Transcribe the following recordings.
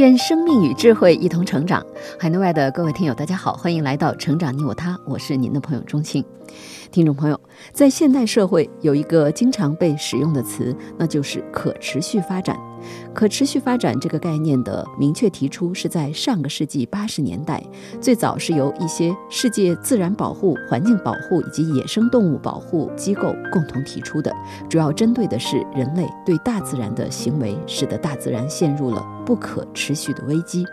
愿生命与智慧一同成长。海内外的各位听友，大家好，欢迎来到《成长你我他》，我是您的朋友钟庆。听众朋友，在现代社会有一个经常被使用的词，那就是可持续发展。可持续发展这个概念的明确提出是在上个世纪八十年代，最早是由一些世界自然保护、环境保护以及野生动物保护机构共同提出的，主要针对的是人类对大自然的行为，使得大自然陷入了不可持续的危机。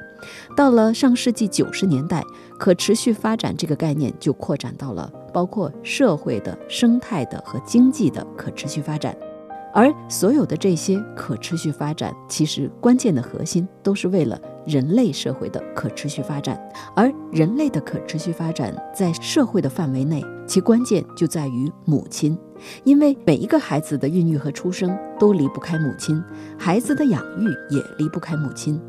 到了上世纪九十年代，可持续发展这个概念就扩展到了包括社会的、生态的和经济的可持续发展。而所有的这些可持续发展，其实关键的核心都是为了人类社会的可持续发展。而人类的可持续发展在社会的范围内，其关键就在于母亲，因为每一个孩子的孕育和出生都离不开母亲，孩子的养育也离不开母亲。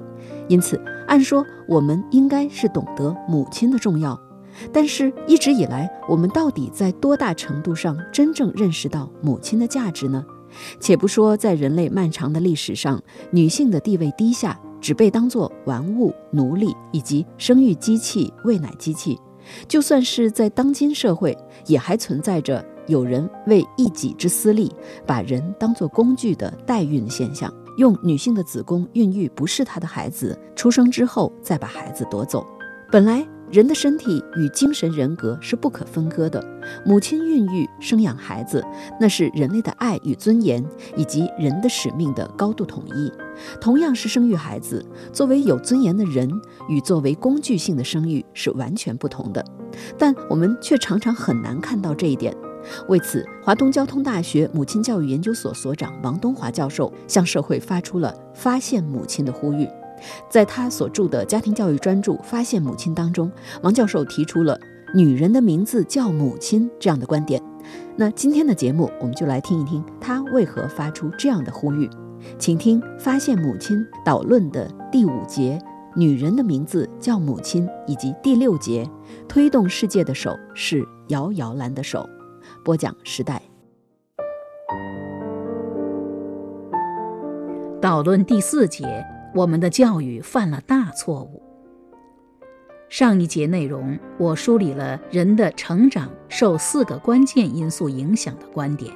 因此，按说我们应该是懂得母亲的重要，但是一直以来，我们到底在多大程度上真正认识到母亲的价值呢？且不说在人类漫长的历史上，女性的地位低下，只被当作玩物、奴隶以及生育机器、喂奶机器；就算是在当今社会，也还存在着有人为一己之私利，把人当作工具的代孕现象，用女性的子宫孕育不是她的孩子，出生之后再把孩子夺走。本来。人的身体与精神人格是不可分割的。母亲孕育生养孩子，那是人类的爱与尊严，以及人的使命的高度统一。同样是生育孩子，作为有尊严的人与作为工具性的生育是完全不同的。但我们却常常很难看到这一点。为此，华东交通大学母亲教育研究所所长王东华教授向社会发出了发现母亲的呼吁。在他所著的家庭教育专著《发现母亲》当中，王教授提出了“女人的名字叫母亲”这样的观点。那今天的节目，我们就来听一听他为何发出这样的呼吁。请听《发现母亲》导论的第五节“女人的名字叫母亲”，以及第六节“推动世界的手是摇摇篮的手”。播讲时代。导论第四节。我们的教育犯了大错误。上一节内容，我梳理了人的成长受四个关键因素影响的观点，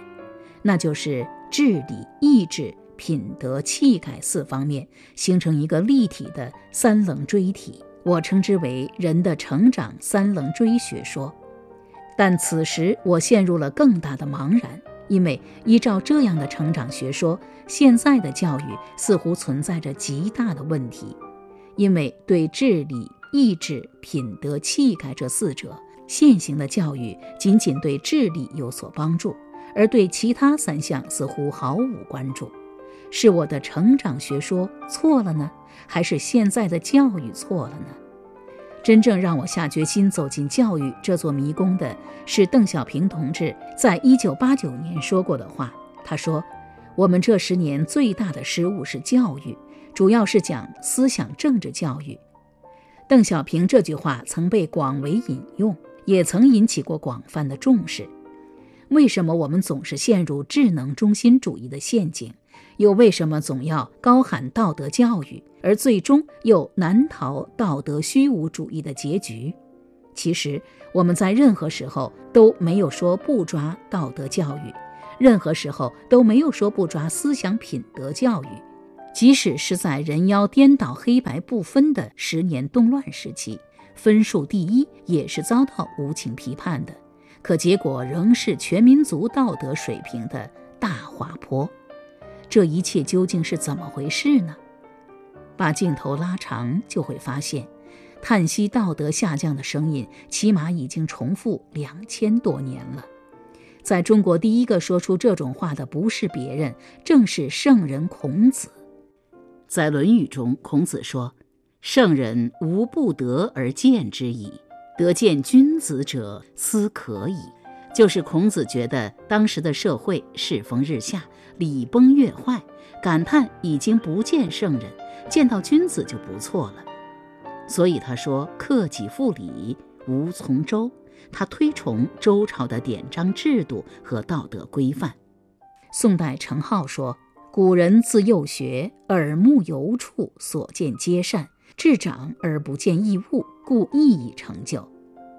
那就是智力、意志、品德、气概四方面形成一个立体的三棱锥体，我称之为人的成长三棱锥学说。但此时我陷入了更大的茫然。因为依照这样的成长学说，现在的教育似乎存在着极大的问题。因为对智力、意志、品德、气概这四者，现行的教育仅仅对智力有所帮助，而对其他三项似乎毫无关注。是我的成长学说错了呢，还是现在的教育错了呢？真正让我下决心走进教育这座迷宫的是邓小平同志在一九八九年说过的话。他说：“我们这十年最大的失误是教育，主要是讲思想政治教育。”邓小平这句话曾被广为引用，也曾引起过广泛的重视。为什么我们总是陷入智能中心主义的陷阱？又为什么总要高喊道德教育，而最终又难逃道德虚无主义的结局？其实我们在任何时候都没有说不抓道德教育，任何时候都没有说不抓思想品德教育。即使是在人妖颠倒、黑白不分的十年动乱时期，分数第一也是遭到无情批判的，可结果仍是全民族道德水平的大滑坡。这一切究竟是怎么回事呢？把镜头拉长，就会发现，叹息道德下降的声音，起码已经重复两千多年了。在中国，第一个说出这种话的不是别人，正是圣人孔子。在《论语》中，孔子说：“圣人无不得而见之矣，得见君子者，斯可矣。”就是孔子觉得当时的社会世风日下，礼崩乐坏，感叹已经不见圣人，见到君子就不错了。所以他说：“克己复礼，无从周。”他推崇周朝的典章制度和道德规范。宋代程颢说：“古人自幼学，耳目犹处，所见皆善；至长而不见异物，故易以成就。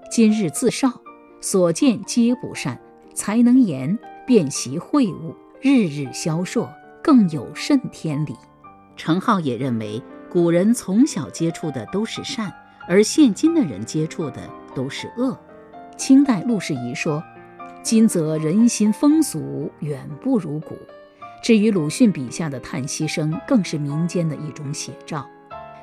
今日自少，所见皆不善，才能言，便习会物，日日消烁，更有甚天理。”程颢也认为，古人从小接触的都是善，而现今的人接触的都是恶。清代陆士仪说：“今则人心风俗远不如古。”至于鲁迅笔下的叹息声，更是民间的一种写照。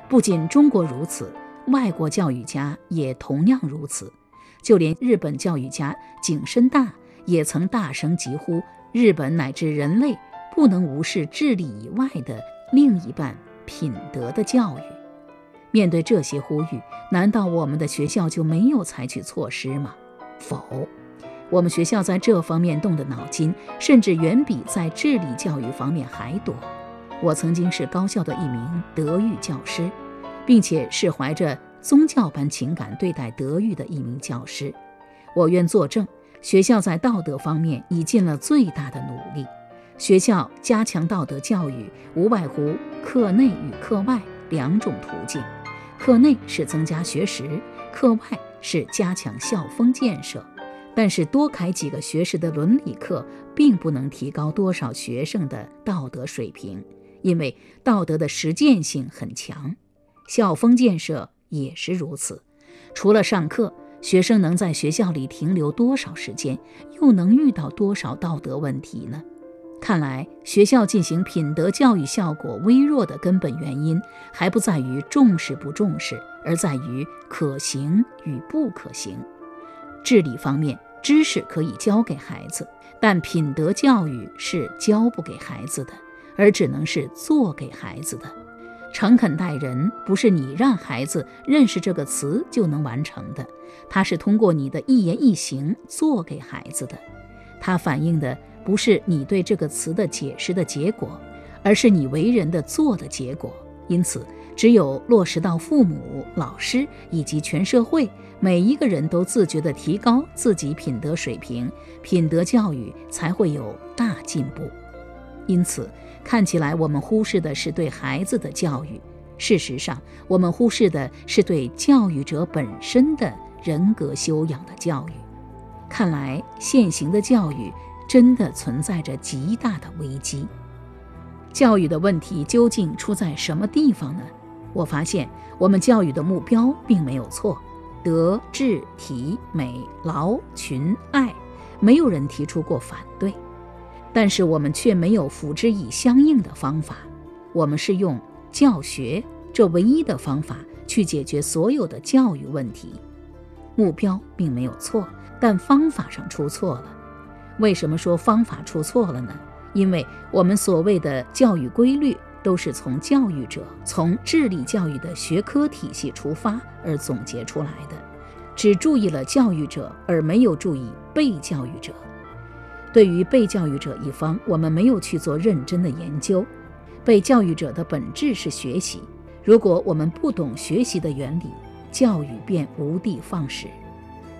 不仅中国如此，外国教育家也同样如此。就连日本教育家井深大也曾大声疾呼：“日本乃至人类不能无视智力以外的另一半——品德的教育。”面对这些呼吁，难道我们的学校就没有采取措施吗？否，我们学校在这方面动的脑筋，甚至远比在智力教育方面还多。我曾经是高校的一名德育教师，并且是怀着宗教般情感对待德育的一名教师。我愿作证，学校在道德方面已尽了最大的努力。学校加强道德教育，无外乎课内与课外两种途径。课内是增加学时，课外。是加强校风建设，但是多开几个学时的伦理课，并不能提高多少学生的道德水平，因为道德的实践性很强。校风建设也是如此。除了上课，学生能在学校里停留多少时间，又能遇到多少道德问题呢？看来，学校进行品德教育效果微弱的根本原因，还不在于重视不重视，而在于可行与不可行。智力方面，知识可以教给孩子，但品德教育是教不给孩子的，而只能是做给孩子的。诚恳待人，不是你让孩子认识这个词就能完成的，它是通过你的一言一行做给孩子的，它反映的。不是你对这个词的解释的结果，而是你为人的做的结果。因此，只有落实到父母、老师以及全社会每一个人都自觉地提高自己品德水平，品德教育才会有大进步。因此，看起来我们忽视的是对孩子的教育，事实上，我们忽视的是对教育者本身的人格修养的教育。看来，现行的教育。真的存在着极大的危机。教育的问题究竟出在什么地方呢？我发现我们教育的目标并没有错，德、智、体、美、劳、群、爱，没有人提出过反对。但是我们却没有辅之以相应的方法。我们是用教学这唯一的方法去解决所有的教育问题。目标并没有错，但方法上出错了。为什么说方法出错了呢？因为我们所谓的教育规律，都是从教育者、从智力教育的学科体系出发而总结出来的，只注意了教育者，而没有注意被教育者。对于被教育者一方，我们没有去做认真的研究。被教育者的本质是学习，如果我们不懂学习的原理，教育便无的放矢。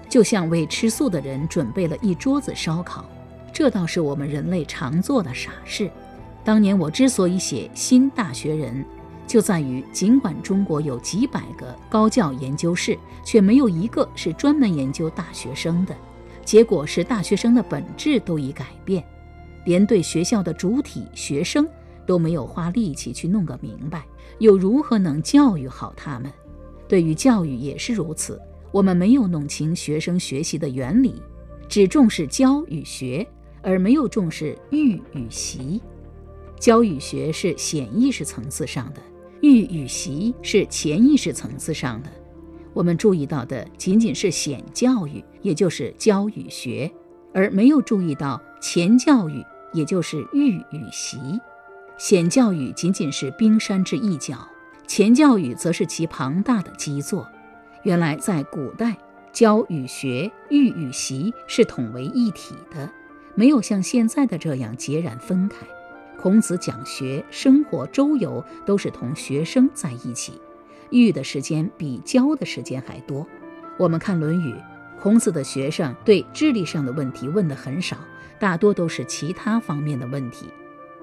就像为吃素的人准备了一桌子烧烤，这倒是我们人类常做的傻事。当年我之所以写《新大学人》，就在于尽管中国有几百个高教研究室，却没有一个是专门研究大学生的。结果是大学生的本质都已改变，连对学校的主体学生都没有花力气去弄个明白，又如何能教育好他们？对于教育也是如此。我们没有弄清学生学习的原理，只重视教与学，而没有重视育与习。教与学是显意识层次上的，育与习是潜意识层次上的。我们注意到的仅仅是显教育，也就是教与学，而没有注意到前教育，也就是育与习。显教育仅仅是冰山之一角，前教育则是其庞大的基座。原来在古代，教与学、育与习是统为一体的，没有像现在的这样截然分开。孔子讲学、生活、周游都是同学生在一起，育的时间比教的时间还多。我们看《论语》，孔子的学生对智力上的问题问的很少，大多都是其他方面的问题。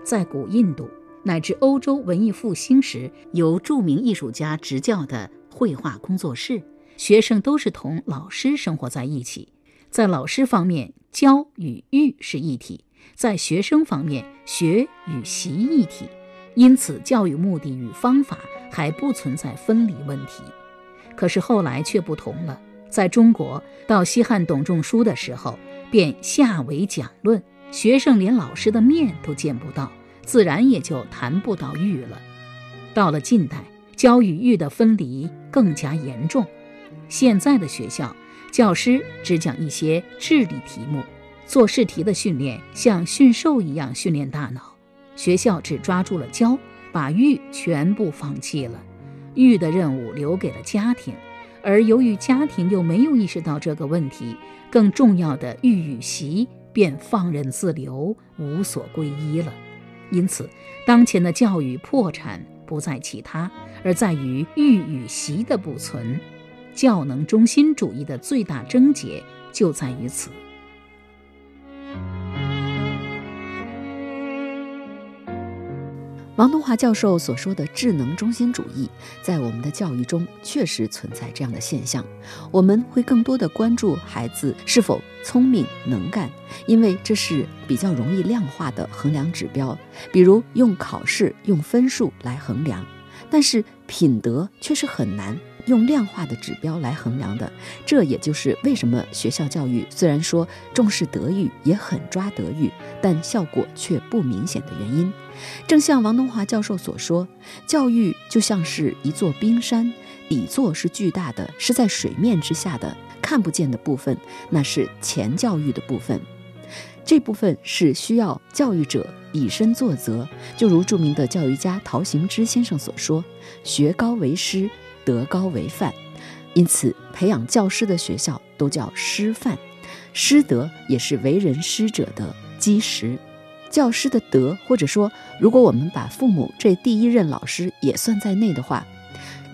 在古印度乃至欧洲文艺复兴时，由著名艺术家执教的绘画工作室，学生都是同老师生活在一起。在老师方面，教与育是一体。在学生方面，学与习一体，因此教育目的与方法还不存在分离问题。可是后来却不同了，在中国到西汉董仲舒的时候，便下为讲论，学生连老师的面都见不到，自然也就谈不到育了。到了近代，教与育的分离更加严重，现在的学校教师只讲一些智力题目。做试题的训练像驯兽一样训练大脑，学校只抓住了教，把育全部放弃了，育的任务留给了家庭，而由于家庭又没有意识到这个问题，更重要的育与习便放任自流，无所归依了。因此，当前的教育破产不在其他，而在于育与习的不存，教能中心主义的最大症结就在于此。王东华教授所说的智能中心主义，在我们的教育中确实存在这样的现象。我们会更多的关注孩子是否聪明能干，因为这是比较容易量化的衡量指标，比如用考试、用分数来衡量。但是品德却是很难。用量化的指标来衡量的，这也就是为什么学校教育虽然说重视德育，也很抓德育，但效果却不明显的原因。正像王东华教授所说，教育就像是一座冰山，底座是巨大的，是在水面之下的，看不见的部分，那是前教育的部分。这部分是需要教育者以身作则，就如著名的教育家陶行知先生所说：“学高为师。”德高为范，因此培养教师的学校都叫师范。师德也是为人师者的基石。教师的德，或者说，如果我们把父母这第一任老师也算在内的话，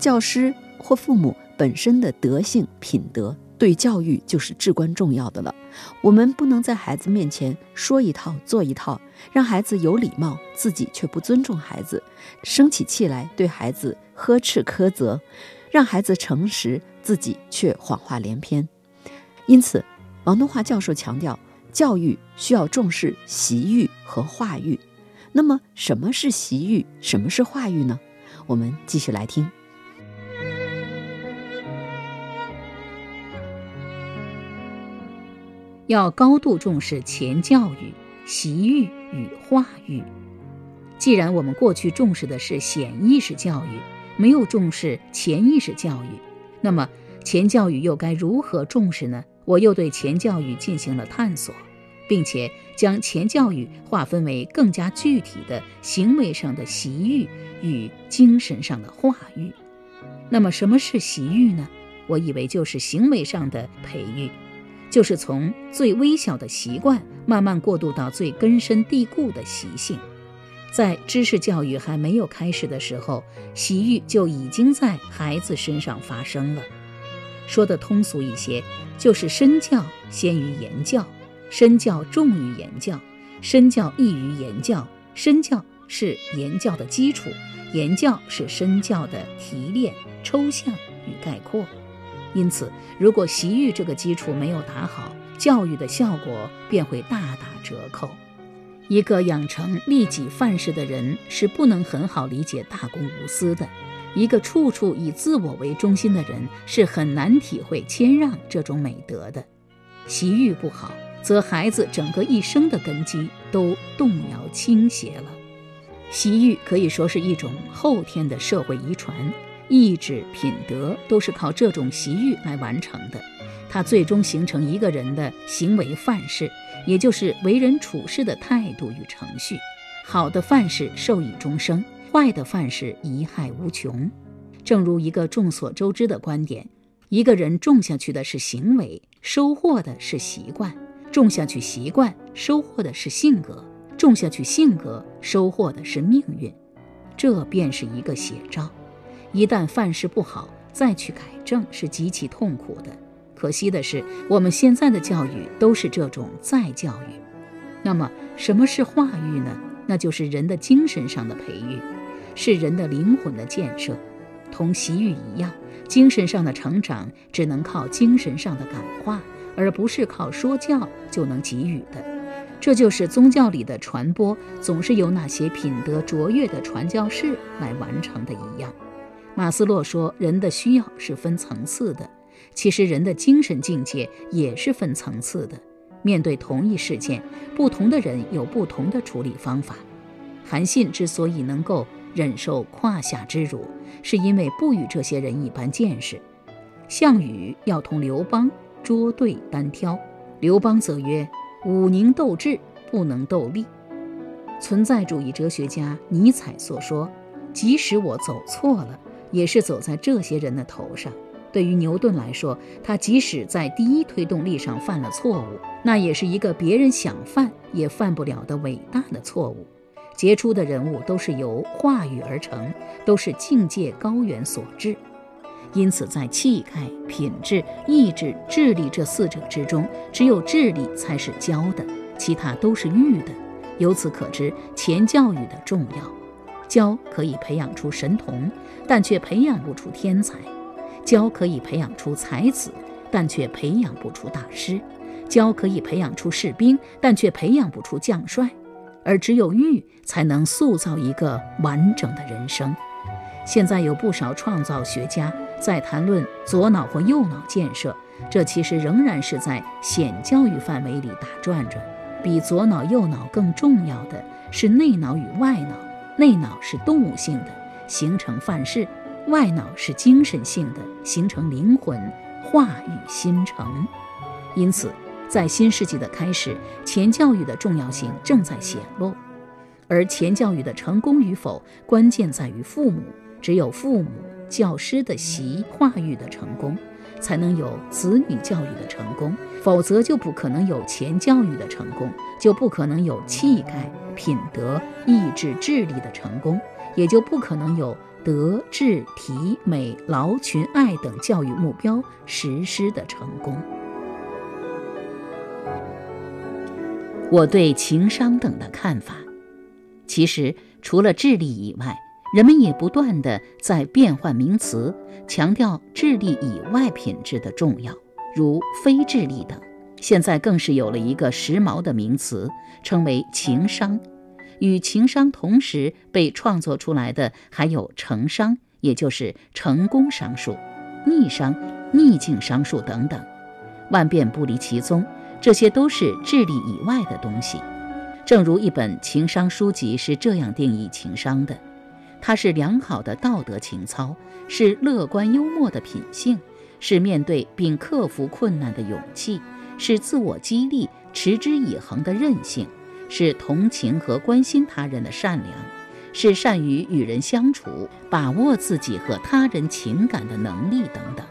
教师或父母本身的德性品德，对教育就是至关重要的了。我们不能在孩子面前说一套做一套，让孩子有礼貌，自己却不尊重孩子，生起气来对孩子。呵斥苛责，让孩子诚实，自己却谎话连篇。因此，王东华教授强调，教育需要重视习育和化育。那么，什么是习育？什么是化育呢？我们继续来听。要高度重视前教育、习育与化育。既然我们过去重视的是显意识教育，没有重视潜意识教育，那么前教育又该如何重视呢？我又对前教育进行了探索，并且将前教育划分为更加具体的行为上的习育与精神上的化育。那么什么是习育呢？我以为就是行为上的培育，就是从最微小的习惯慢慢过渡到最根深蒂固的习性。在知识教育还没有开始的时候，习育就已经在孩子身上发生了。说的通俗一些，就是身教先于言教，身教重于言教，身教易于言教，身教是言教的基础，言教是身教的提炼、抽象与概括。因此，如果习育这个基础没有打好，教育的效果便会大打折扣。一个养成利己范式的人是不能很好理解大公无私的；一个处处以自我为中心的人是很难体会谦让这种美德的。习育不好，则孩子整个一生的根基都动摇倾斜了。习育可以说是一种后天的社会遗传，意志、品德都是靠这种习欲来完成的。它最终形成一个人的行为范式。也就是为人处事的态度与程序，好的范式受益终生，坏的范式贻害无穷。正如一个众所周知的观点：一个人种下去的是行为，收获的是习惯；种下去习惯，收获的是性格；种下去性格，收获的是命运。这便是一个写照。一旦范式不好，再去改正是极其痛苦的。可惜的是，我们现在的教育都是这种再教育。那么，什么是化育呢？那就是人的精神上的培育，是人的灵魂的建设。同习育一样，精神上的成长只能靠精神上的感化，而不是靠说教就能给予的。这就是宗教里的传播总是由那些品德卓越的传教士来完成的一样。马斯洛说，人的需要是分层次的。其实，人的精神境界也是分层次的。面对同一事件，不同的人有不同的处理方法。韩信之所以能够忍受胯下之辱，是因为不与这些人一般见识。项羽要同刘邦捉对单挑，刘邦则曰：“武宁斗智，不能斗力。”存在主义哲学家尼采所说：“即使我走错了，也是走在这些人的头上。”对于牛顿来说，他即使在第一推动力上犯了错误，那也是一个别人想犯也犯不了的伟大的错误。杰出的人物都是由话语而成，都是境界高远所致。因此，在气概、品质、意志、智力这四者之中，只有智力才是教的，其他都是育的。由此可知，前教育的重要。教可以培养出神童，但却培养不出天才。教可以培养出才子，但却培养不出大师；教可以培养出士兵，但却培养不出将帅。而只有育，才能塑造一个完整的人生。现在有不少创造学家在谈论左脑或右脑建设，这其实仍然是在显教育范围里打转转。比左脑右脑更重要的是内脑与外脑。内脑是动物性的，形成范式。外脑是精神性的，形成灵魂，化育心成。因此，在新世纪的开始，前教育的重要性正在显露。而前教育的成功与否，关键在于父母。只有父母、教师的习化育的成功，才能有子女教育的成功。否则，就不可能有钱教育的成功，就不可能有气概、品德、意志、智力的成功，也就不可能有。德智体美劳群爱等教育目标实施的成功。我对情商等的看法，其实除了智力以外，人们也不断的在变换名词，强调智力以外品质的重要，如非智力等。现在更是有了一个时髦的名词，称为情商。与情商同时被创作出来的还有成商，也就是成功商数、逆商、逆境商数等等，万变不离其宗，这些都是智力以外的东西。正如一本情商书籍是这样定义情商的：它是良好的道德情操，是乐观幽默的品性，是面对并克服困难的勇气，是自我激励、持之以恒的韧性。是同情和关心他人的善良，是善于与人相处、把握自己和他人情感的能力等等。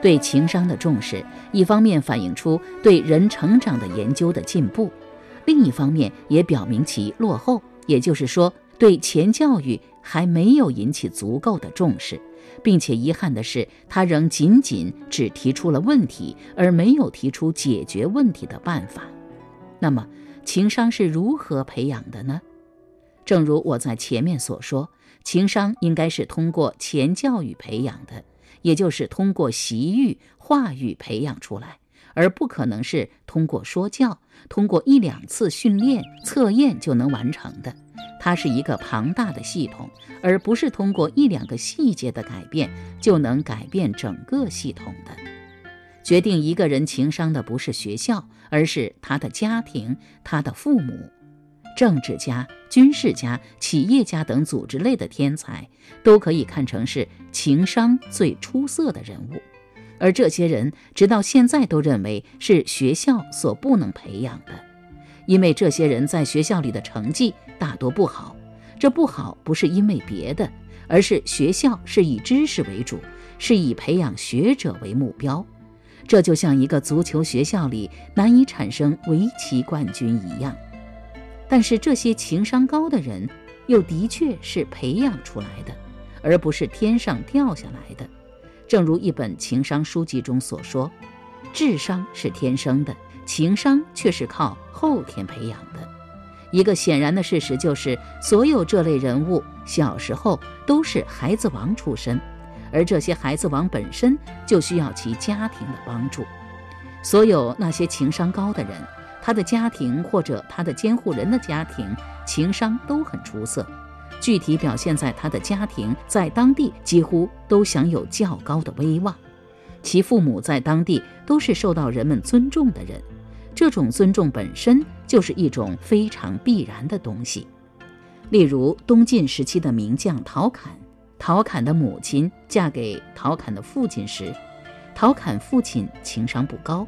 对情商的重视，一方面反映出对人成长的研究的进步，另一方面也表明其落后。也就是说，对前教育还没有引起足够的重视，并且遗憾的是，他仍仅仅只提出了问题，而没有提出解决问题的办法。那么，情商是如何培养的呢？正如我在前面所说，情商应该是通过前教育培养的，也就是通过习育、化育培养出来，而不可能是通过说教、通过一两次训练、测验就能完成的。它是一个庞大的系统，而不是通过一两个细节的改变就能改变整个系统的。决定一个人情商的不是学校，而是他的家庭、他的父母。政治家、军事家、企业家等组织类的天才，都可以看成是情商最出色的人物。而这些人直到现在都认为是学校所不能培养的，因为这些人在学校里的成绩大多不好。这不好不是因为别的，而是学校是以知识为主，是以培养学者为目标。这就像一个足球学校里难以产生围棋冠军一样。但是这些情商高的人，又的确是培养出来的，而不是天上掉下来的。正如一本情商书籍中所说：“智商是天生的，情商却是靠后天培养的。”一个显然的事实就是，所有这类人物小时候都是孩子王出身，而这些孩子王本身就需要其家庭的帮助。所有那些情商高的人，他的家庭或者他的监护人的家庭情商都很出色，具体表现在他的家庭在当地几乎都享有较高的威望，其父母在当地都是受到人们尊重的人。这种尊重本身就是一种非常必然的东西。例如，东晋时期的名将陶侃，陶侃的母亲嫁给陶侃的父亲时，陶侃父亲情商不高，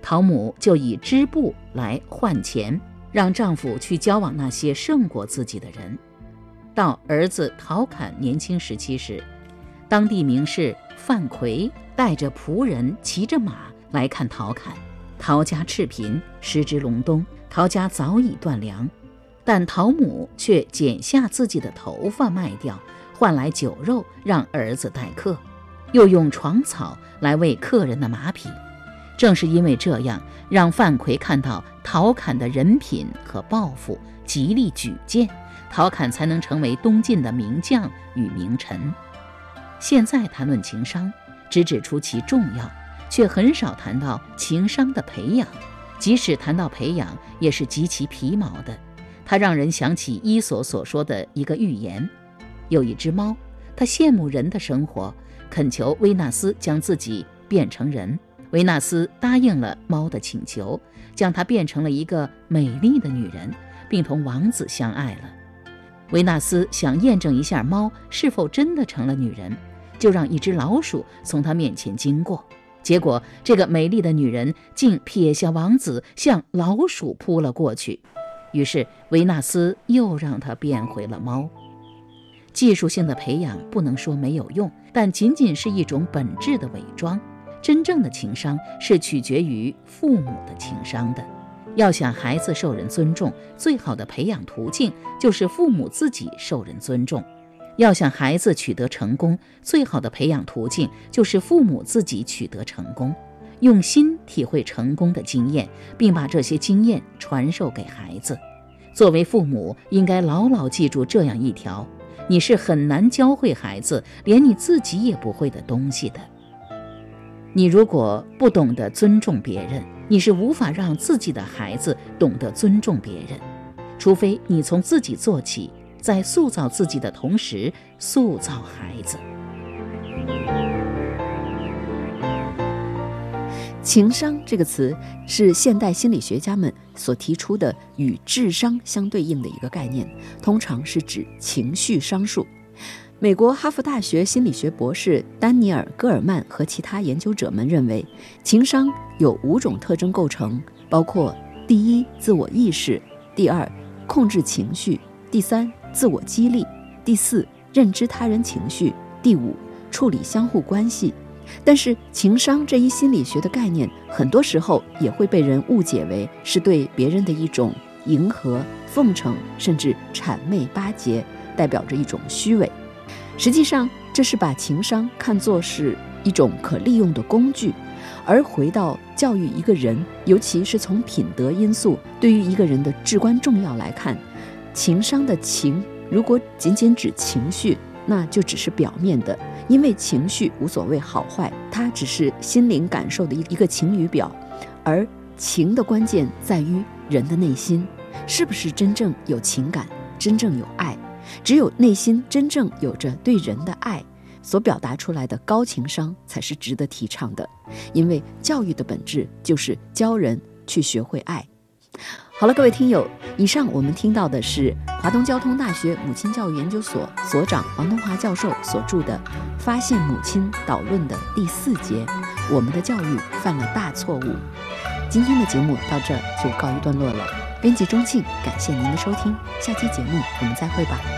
陶母就以织布来换钱，让丈夫去交往那些胜过自己的人。到儿子陶侃年轻时期时，当地名士范奎带着仆人骑着马来看陶侃。陶家赤贫，时值隆冬，陶家早已断粮，但陶母却剪下自己的头发卖掉，换来酒肉让儿子待客，又用床草来喂客人的马匹。正是因为这样，让范奎看到陶侃的人品和抱负，极力举荐，陶侃才能成为东晋的名将与名臣。现在谈论情商，只指出其重要。却很少谈到情商的培养，即使谈到培养，也是极其皮毛的。它让人想起伊索所说的一个寓言：有一只猫，它羡慕人的生活，恳求维纳斯将自己变成人。维纳斯答应了猫的请求，将它变成了一个美丽的女人，并同王子相爱了。维纳斯想验证一下猫是否真的成了女人，就让一只老鼠从他面前经过。结果，这个美丽的女人竟撇下王子，向老鼠扑了过去。于是，维纳斯又让她变回了猫。技术性的培养不能说没有用，但仅仅是一种本质的伪装。真正的情商是取决于父母的情商的。要想孩子受人尊重，最好的培养途径就是父母自己受人尊重。要想孩子取得成功，最好的培养途径就是父母自己取得成功，用心体会成功的经验，并把这些经验传授给孩子。作为父母，应该牢牢记住这样一条：你是很难教会孩子连你自己也不会的东西的。你如果不懂得尊重别人，你是无法让自己的孩子懂得尊重别人，除非你从自己做起。在塑造自己的同时，塑造孩子。情商这个词是现代心理学家们所提出的与智商相对应的一个概念，通常是指情绪商数。美国哈佛大学心理学博士丹尼尔·戈尔曼和其他研究者们认为，情商有五种特征构成，包括：第一，自我意识；第二，控制情绪；第三，自我激励，第四，认知他人情绪，第五，处理相互关系。但是，情商这一心理学的概念，很多时候也会被人误解为是对别人的一种迎合、奉承，甚至谄媚巴结，代表着一种虚伪。实际上，这是把情商看作是一种可利用的工具。而回到教育一个人，尤其是从品德因素对于一个人的至关重要来看。情商的情，如果仅仅指情绪，那就只是表面的，因为情绪无所谓好坏，它只是心灵感受的一一个晴雨表。而情的关键在于人的内心，是不是真正有情感，真正有爱？只有内心真正有着对人的爱，所表达出来的高情商才是值得提倡的。因为教育的本质就是教人去学会爱。好了，各位听友，以上我们听到的是华东交通大学母亲教育研究所所长王东华教授所著的《发现母亲导论》的第四节：我们的教育犯了大错误。今天的节目到这就告一段落了。编辑钟庆，感谢您的收听，下期节目我们再会吧。